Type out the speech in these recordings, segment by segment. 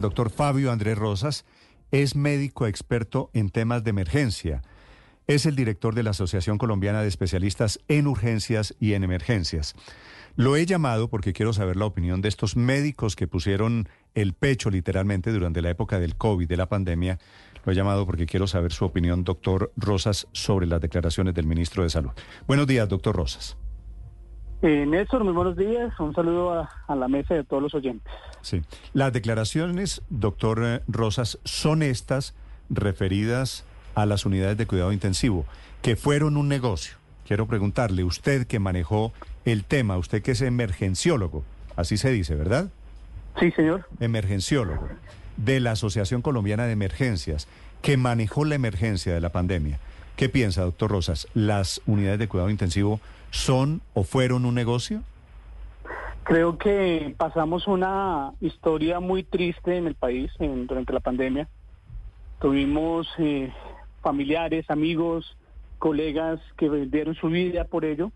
Doctor Fabio Andrés Rosas es médico experto en temas de emergencia. Es el director de la Asociación Colombiana de Especialistas en Urgencias y en Emergencias. Lo he llamado porque quiero saber la opinión de estos médicos que pusieron el pecho literalmente durante la época del COVID, de la pandemia. Lo he llamado porque quiero saber su opinión, doctor Rosas, sobre las declaraciones del ministro de Salud. Buenos días, doctor Rosas. Eh, Néstor, muy buenos días. Un saludo a, a la mesa de todos los oyentes. Sí. Las declaraciones, doctor eh, Rosas, son estas referidas a las unidades de cuidado intensivo, que fueron un negocio. Quiero preguntarle, usted que manejó el tema, usted que es emergenciólogo, así se dice, ¿verdad? Sí, señor. Emergenciólogo de la Asociación Colombiana de Emergencias, que manejó la emergencia de la pandemia. ¿Qué piensa, doctor Rosas? ¿Las unidades de cuidado intensivo son o fueron un negocio? Creo que pasamos una historia muy triste en el país en- durante la pandemia. Tuvimos eh, familiares, amigos, colegas que vendieron su vida por ello.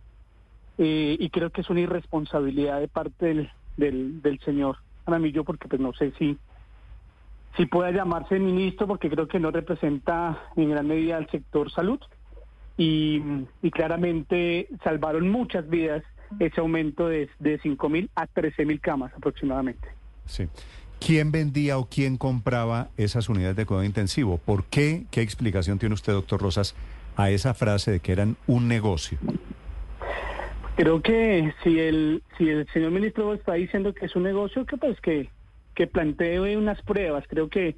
Eh, y creo que es una irresponsabilidad de parte del, del, del señor Aramillo, porque pues no sé si, si pueda llamarse ministro, porque creo que no representa en gran medida al sector salud. y, y claramente salvaron muchas vidas ese aumento de, de 5 mil a 13 mil camas aproximadamente. Sí. ¿Quién vendía o quién compraba esas unidades de cuidado intensivo? ¿Por qué? ¿Qué explicación tiene usted, doctor Rosas, a esa frase de que eran un negocio? Creo que si el, si el señor ministro está diciendo que es un negocio, que pues que, que plantee unas pruebas. Creo que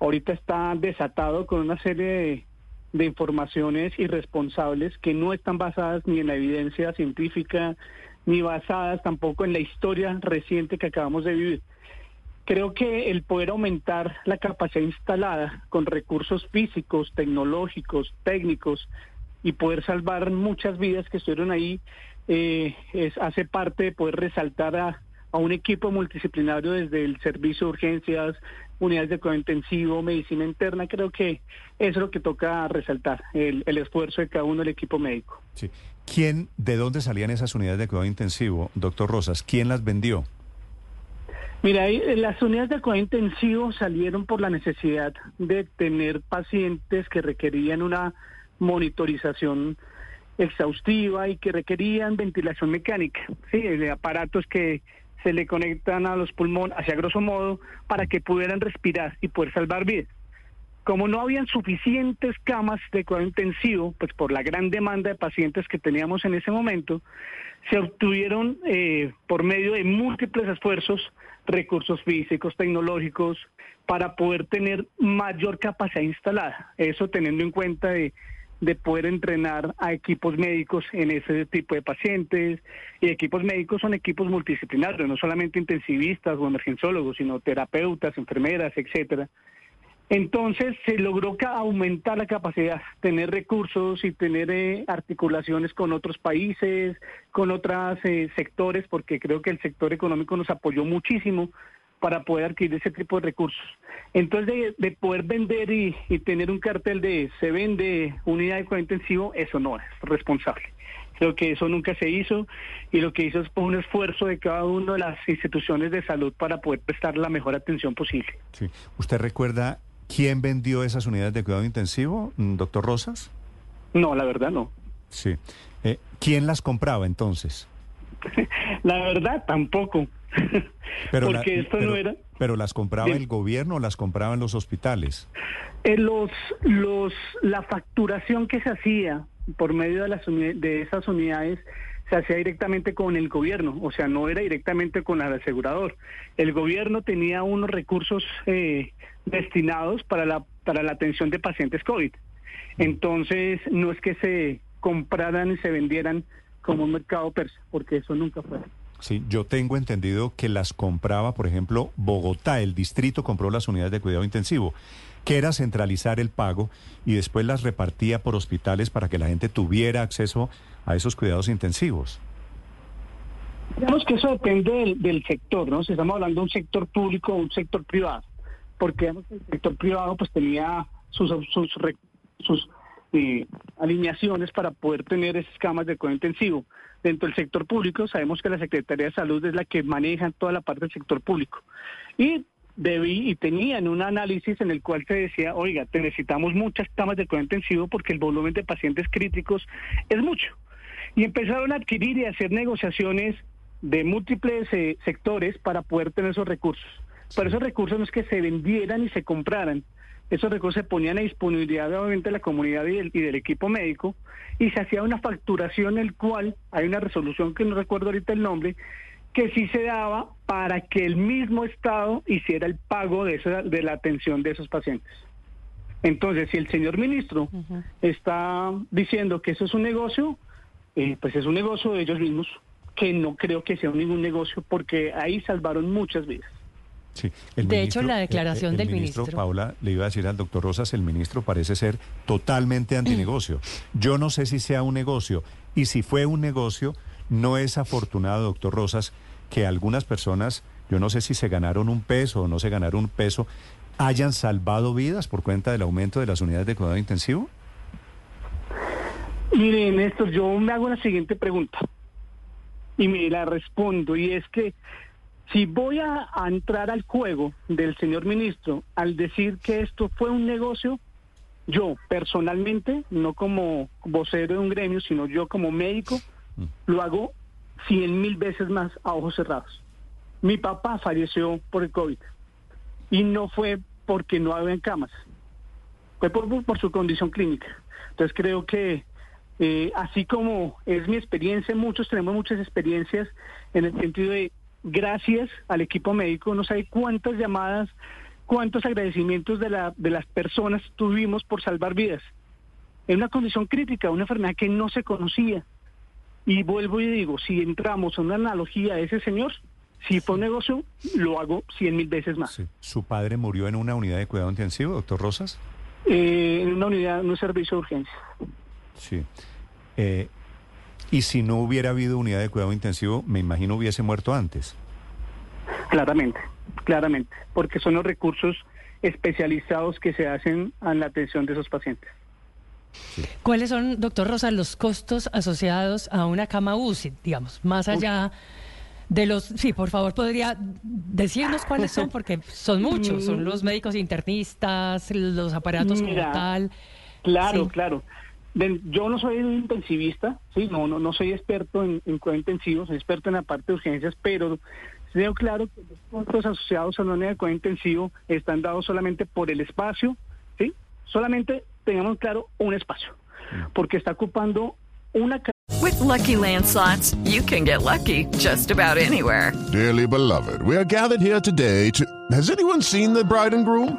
ahorita está desatado con una serie de, de informaciones irresponsables que no están basadas ni en la evidencia científica, ni basadas tampoco en la historia reciente que acabamos de vivir. Creo que el poder aumentar la capacidad instalada con recursos físicos, tecnológicos, técnicos y poder salvar muchas vidas que estuvieron ahí eh, es, hace parte de poder resaltar a, a un equipo multidisciplinario desde el servicio de urgencias, unidades de cuidado intensivo, medicina interna. Creo que eso es lo que toca resaltar, el, el esfuerzo de cada uno del equipo médico. Sí. ¿Quién, de dónde salían esas unidades de cuidado intensivo, doctor Rosas? ¿Quién las vendió? Mira, eh, las unidades de cuidado intensivo salieron por la necesidad de tener pacientes que requerían una monitorización exhaustiva y que requerían ventilación mecánica, sí, de aparatos que se le conectan a los pulmones, hacia grosso modo, para que pudieran respirar y poder salvar vidas. Como no habían suficientes camas de cuidado intensivo, pues por la gran demanda de pacientes que teníamos en ese momento, se obtuvieron eh, por medio de múltiples esfuerzos recursos físicos, tecnológicos, para poder tener mayor capacidad instalada. Eso teniendo en cuenta de, de poder entrenar a equipos médicos en ese tipo de pacientes. Y equipos médicos son equipos multidisciplinarios, no solamente intensivistas o emergenciólogos, sino terapeutas, enfermeras, etcétera. Entonces se logró aumentar la capacidad, tener recursos y tener eh, articulaciones con otros países, con otros sectores, porque creo que el sector económico nos apoyó muchísimo para poder adquirir ese tipo de recursos. Entonces, de, de poder vender y, y tener un cartel de se vende unidad de cuidado intensivo, eso no es responsable. Creo que eso nunca se hizo y lo que hizo es un esfuerzo de cada una de las instituciones de salud para poder prestar la mejor atención posible. Sí. ¿Usted recuerda quién vendió esas unidades de cuidado intensivo, mm, doctor Rosas? No, la verdad no. Sí. Eh, ¿Quién las compraba entonces? La verdad tampoco. Pero la- Porque esto pero- no era... ¿Pero las compraba el gobierno o las compraban los hospitales? Eh, los, los, la facturación que se hacía por medio de, las de esas unidades se hacía directamente con el gobierno, o sea, no era directamente con el asegurador. El gobierno tenía unos recursos eh, destinados para la, para la atención de pacientes COVID. Entonces, no es que se compraran y se vendieran como un mercado persa, porque eso nunca fue. Sí, yo tengo entendido que las compraba, por ejemplo, Bogotá, el distrito compró las unidades de cuidado intensivo, que era centralizar el pago y después las repartía por hospitales para que la gente tuviera acceso a esos cuidados intensivos. Digamos que eso depende del, sector, ¿no? Si estamos hablando de un sector público o un sector privado, porque el sector privado pues tenía sus, sus eh, alineaciones para poder tener esas camas de cuidado intensivo. Dentro del sector público sabemos que la Secretaría de Salud es la que maneja toda la parte del sector público. Y debí y tenían un análisis en el cual se decía, oiga, te necesitamos muchas camas de cuidado intensivo porque el volumen de pacientes críticos es mucho. Y empezaron a adquirir y a hacer negociaciones de múltiples eh, sectores para poder tener esos recursos. Pero esos recursos no es que se vendieran y se compraran. Esos recursos se ponían a disponibilidad obviamente de la comunidad y del, y del equipo médico y se hacía una facturación en el cual hay una resolución que no recuerdo ahorita el nombre que sí se daba para que el mismo Estado hiciera el pago de, esa, de la atención de esos pacientes. Entonces, si el señor ministro está diciendo que eso es un negocio, eh, pues es un negocio de ellos mismos, que no creo que sea ningún negocio, porque ahí salvaron muchas vidas. Sí, el De hecho, la declaración el del ministro, ministro- Paula, le iba a decir al doctor Rosas, el ministro parece ser totalmente antinegocio. Yo no sé si sea un negocio, y si fue un negocio, no es afortunado, doctor Rosas, que algunas personas, yo no sé si se ganaron un peso o no se ganaron un peso, hayan salvado vidas por cuenta del aumento de las unidades de cuidado intensivo. Mire, Néstor, yo me hago la siguiente pregunta y me la respondo, y es que si voy a, a entrar al juego del señor ministro al decir que esto fue un negocio, yo personalmente, no como vocero de un gremio, sino yo como médico, lo hago cien mil veces más a ojos cerrados. Mi papá falleció por el COVID y no fue porque no había camas, fue por, por- por su condición clínica. Entonces creo que eh, así como es mi experiencia, muchos tenemos muchas experiencias en el sentido de gracias al equipo médico, no sabe cuántas llamadas, cuántos agradecimientos de, la, de las personas tuvimos por salvar vidas. En una condición crítica, una enfermedad que no se conocía. Y vuelvo y digo, si entramos en una analogía de ese señor, si fue un negocio, lo hago cien mil veces más. Sí. ¿Su padre murió en una unidad de cuidado intensivo, doctor Rosas? Eh, en una unidad, en un servicio de urgencia. Sí. Eh, y si no hubiera habido unidad de cuidado intensivo, me imagino hubiese muerto antes. Claramente, claramente, porque son los recursos especializados que se hacen en la atención de esos pacientes. ¿Cuáles son, doctor Rosa, los costos asociados a una cama UCI, digamos, más allá de los... Sí, por favor, podría decirnos cuáles son, porque son muchos, son los médicos internistas, los aparatos como tal. Claro, Sí. claro. Yo no soy un intensivista, sí, no, no, no soy experto en, en cuidado intensivo, soy experto en la parte de urgencias, pero veo claro que los costos asociados a una unidad de cuidado intensivo están dados solamente por el espacio, sí, solamente tengamos claro un espacio, porque está ocupando una With Lucky Land slots, you can get lucky just about anywhere. Dearly beloved, we are gathered here today to. Has anyone seen the bride and groom?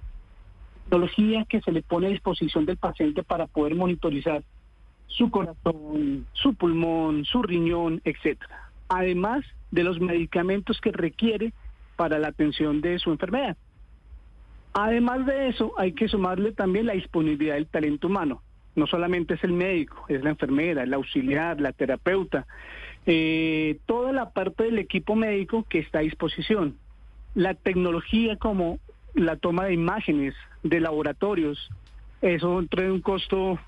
tecnología que se le pone a disposición del paciente para poder monitorizar su corazón, su pulmón, su riñón, etcétera. Además de los medicamentos que requiere para la atención de su enfermedad. Además de eso, hay que sumarle también la disponibilidad del talento humano. No solamente es el médico, es la enfermera, el auxiliar, la terapeuta, eh, toda la parte del equipo médico que está a disposición. La tecnología como la toma de imágenes de laboratorios, eso trae un costo,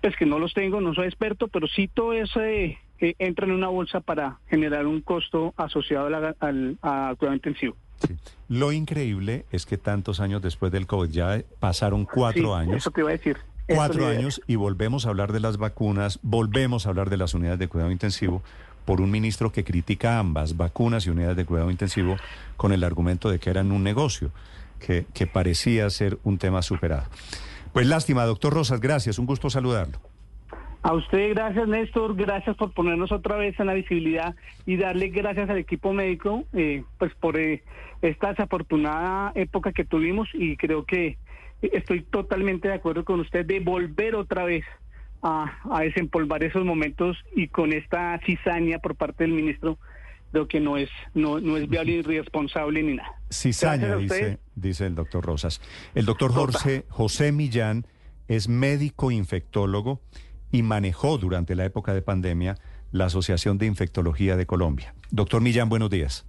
pues que no los tengo, no soy experto, pero sí todo eso eh, eh, entra en una bolsa para generar un costo asociado a, la- al a cuidado intensivo. Sí. Lo increíble es que tantos años después del COVID, ya pasaron cuatro Sí, años, Eso te iba a decir. Cuatro años y volvemos a hablar de las vacunas, volvemos a hablar de las unidades de cuidado intensivo, por un ministro que critica ambas, vacunas y unidades de cuidado intensivo, con el argumento de que eran un negocio, que, que parecía ser un tema superado. Pues lástima, doctor Rosas, gracias, un gusto saludarlo. A usted, gracias Néstor, gracias por ponernos otra vez en la visibilidad y darle gracias al equipo médico eh, pues por eh, esta desafortunada época que tuvimos y creo que estoy totalmente de acuerdo con usted de volver otra vez a, desempolvar esos momentos y con esta cizaña por parte del ministro creo que no es no, no es viable ni responsable ni nada. Cizaña, dice, dice el doctor Rosas. El doctor Jorge, José Millán es médico infectólogo y manejó durante la época de pandemia la Asociación de Infectología de Colombia. Doctor Millán, buenos días.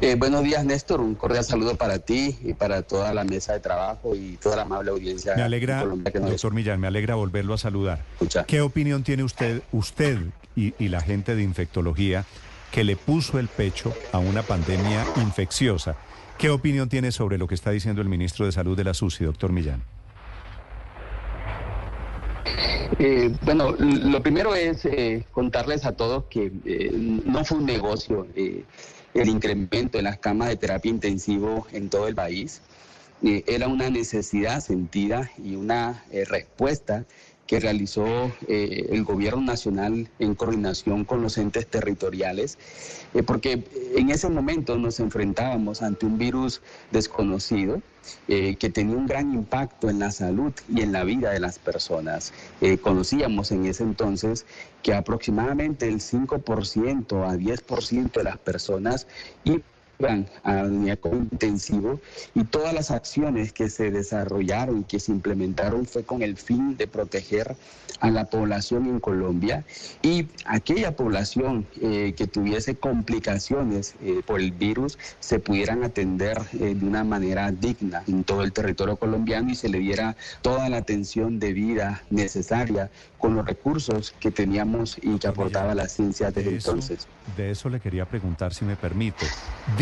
Eh, buenos días, Néstor. Un cordial saludo para ti y para toda la mesa de trabajo y toda la amable audiencia. Me alegra, doctor Millán, me alegra volverlo a saludar. ¿Qué opinión tiene usted, usted y, y la gente de infectología que le puso el pecho a una pandemia infecciosa? ¿Qué opinión tiene sobre lo que está diciendo el ministro de Salud de la SUSI, doctor Millán? Eh, bueno, lo primero es eh, contarles a todos que eh, no fue un negocio el incremento en las camas de terapia intensivo en todo el país. era una necesidad sentida y una respuesta que realizó eh, el gobierno nacional en coordinación con los entes territoriales, eh, porque en ese momento nos enfrentábamos ante un virus desconocido eh, que tenía un gran impacto en la salud y en la vida de las personas. conocíamos en ese entonces que aproximadamente el 5% a 10% de las personas y a intensivo y todas las acciones que se desarrollaron, que se implementaron fue con el fin de proteger a la población en Colombia y aquella población eh, que tuviese complicaciones eh, por el virus se pudieran atender eh, de una manera digna en todo el territorio colombiano y se le diera toda la atención debida necesaria con los recursos que teníamos y que aportaba la ciencia desde entonces. De eso le quería preguntar si me permite.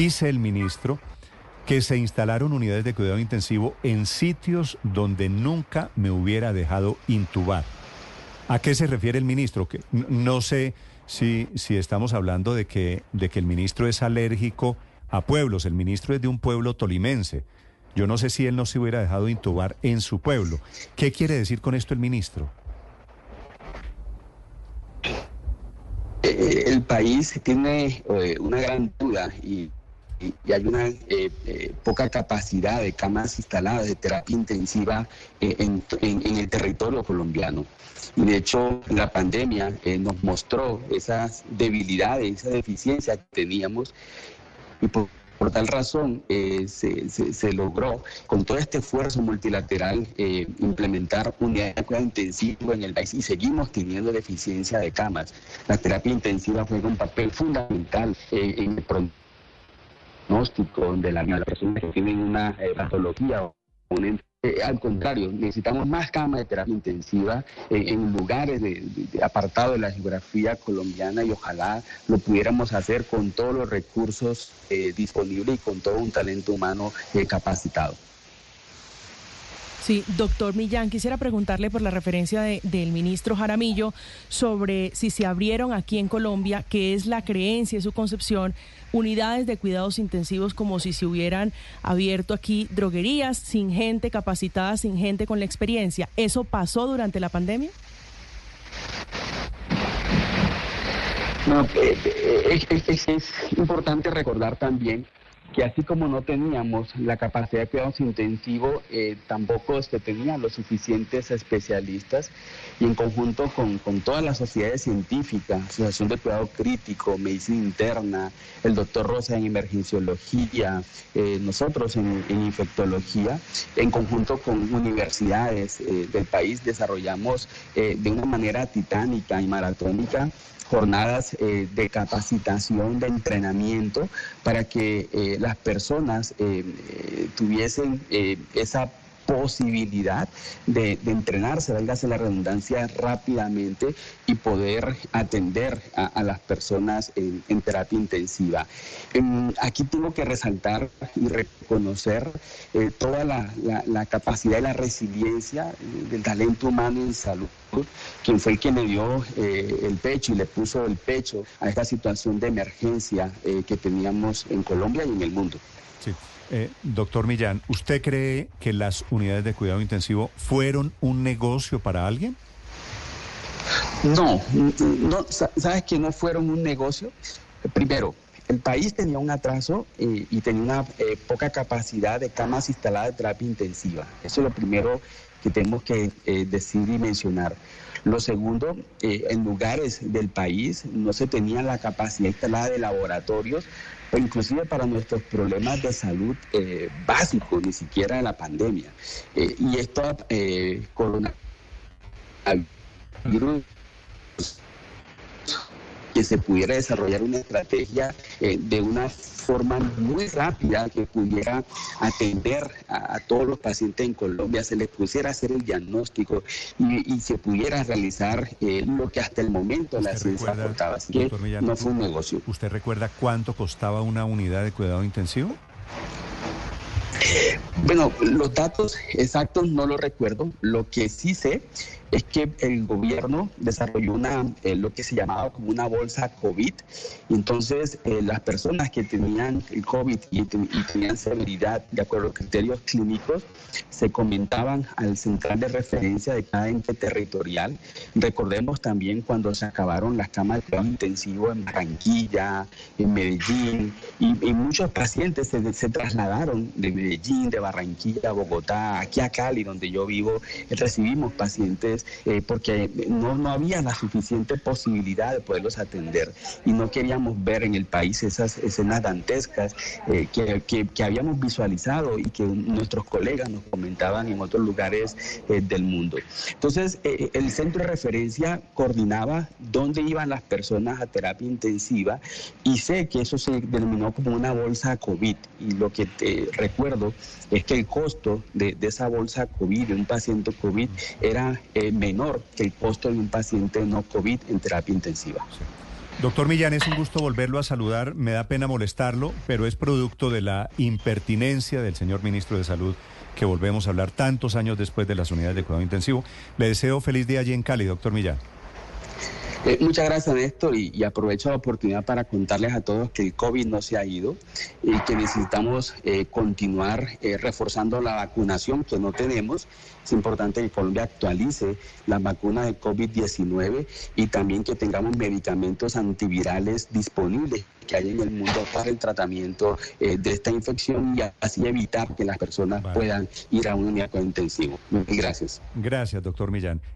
Dice el ministro que se instalaron unidades de cuidado intensivo en sitios donde nunca me hubiera dejado intubar. ¿A qué se refiere el ministro? Que no sé si, si estamos hablando de que, de que el ministro es alérgico a pueblos. El ministro es de un pueblo tolimense. Yo no sé si él no se hubiera dejado intubar en su pueblo. ¿Qué quiere decir con esto el ministro? Eh, el país tiene eh, una gran duda y y hay una eh, eh, poca capacidad de camas instaladas de terapia intensiva eh, en, el territorio colombiano. Y de hecho, la pandemia nos mostró esas debilidades, esa deficiencia que teníamos. Y por, tal razón se, se, logró, con todo este esfuerzo multilateral, implementar unidades de cuidado intensivo en el país y seguimos teniendo deficiencia de camas. La terapia intensiva juega un papel fundamental en el diagnóstico de la, las personas que tienen una eh, patología eh, al contrario, necesitamos más camas de terapia intensiva eh, en lugares de, apartado de la geografía colombiana y ojalá lo pudiéramos hacer con todos los recursos disponibles y con todo un talento humano capacitado. Sí, doctor Millán, quisiera preguntarle por la referencia del ministro Jaramillo sobre si se abrieron aquí en Colombia, qué es la creencia, su concepción, unidades de cuidados intensivos como si se hubieran abierto aquí droguerías sin gente capacitada, sin gente con la experiencia. ¿Eso pasó durante la pandemia? No, eh, eh, es, es importante recordar también que así como no teníamos la capacidad de cuidados intensivos, eh, tampoco este, tenían los suficientes especialistas y en conjunto con, todas las sociedades científicas, Asociación de Cuidado Crítico, Medicina Interna, el doctor Rosa en Emergenciología, eh, nosotros en, Infectología, en conjunto con universidades eh, del país desarrollamos de una manera titánica y maratónica jornadas eh, de capacitación, de entrenamiento, para que eh, las personas eh, tuviesen esa posibilidad de, entrenarse, válgase la redundancia, rápidamente y poder atender a, las personas en, terapia intensiva. Em, aquí tengo que resaltar y reconocer eh, toda la, capacidad y la resiliencia del talento humano en salud quien fue el que me dio eh, el pecho y le puso el pecho a esta situación de emergencia eh, que teníamos en Colombia y en el mundo. Sí. Eh, doctor Millán, ¿usted cree que las unidades de cuidado intensivo fueron un negocio para alguien? No, no ¿sabes que no fueron un negocio? Primero, el país tenía un atraso eh, y tenía una eh, poca capacidad de camas instaladas de terapia intensiva. Eso es lo primero que tenemos que decir y mencionar. Lo segundo, en lugares del país no se tenía la capacidad instalada de laboratorios inclusive para nuestros problemas de salud eh, básicos, ni siquiera en la pandemia. Eh, y esto eh, coronavirus que se pudiera desarrollar una estrategia eh, de una forma muy rápida que pudiera atender a, todos los pacientes en Colombia, se les pudiera hacer el diagnóstico y, se pudiera realizar eh, lo que hasta el momento la ciencia aportaba. Así que no fue un negocio. ¿Usted recuerda cuánto costaba una unidad de cuidado intensivo? Bueno, los datos exactos no los recuerdo. Lo que sí sé es que el gobierno desarrolló una, eh, lo que se llamaba como una bolsa COVID. Y entonces eh, las personas que tenían el COVID y, tenían severidad de acuerdo a criterios clínicos se comentaban al central de referencia de cada ente territorial. Recordemos también cuando se acabaron las camas de cuidado intensivo en Barranquilla, en Medellín, y, muchos pacientes se, se, trasladaron de Medellín, de Barranquilla, Bogotá, aquí a Cali, donde yo vivo, recibimos pacientes eh, porque no, no había la suficiente posibilidad de poderlos atender y no queríamos ver en el país esas escenas dantescas eh, que, que, habíamos visualizado y que nuestros colegas nos comentaban en otros lugares eh, del mundo. Entonces, el centro de referencia coordinaba dónde iban las personas a terapia intensiva y sé que eso se denominó como una bolsa COVID y lo que te recuerdo es que el costo de, esa bolsa COVID, de un paciente COVID, era menor que el costo de un paciente no COVID en terapia intensiva. Doctor Millán, es un gusto volverlo a saludar. Me da pena molestarlo, pero es producto de la impertinencia del señor ministro de Salud que volvemos a hablar tantos años después de las unidades de cuidado intensivo. Le deseo feliz día allí en Cali, doctor Millán. Eh, muchas gracias, Néstor, y, aprovecho la oportunidad para contarles a todos que el COVID no se ha ido y que necesitamos eh, continuar eh, reforzando la vacunación que no tenemos. Es importante que Colombia actualice la vacuna de COVID-19 y también que tengamos medicamentos antivirales disponibles que hay en el mundo para el tratamiento de esta infección y así evitar que las personas puedan ir a un unidad intensivo. Gracias. Gracias, doctor Millán.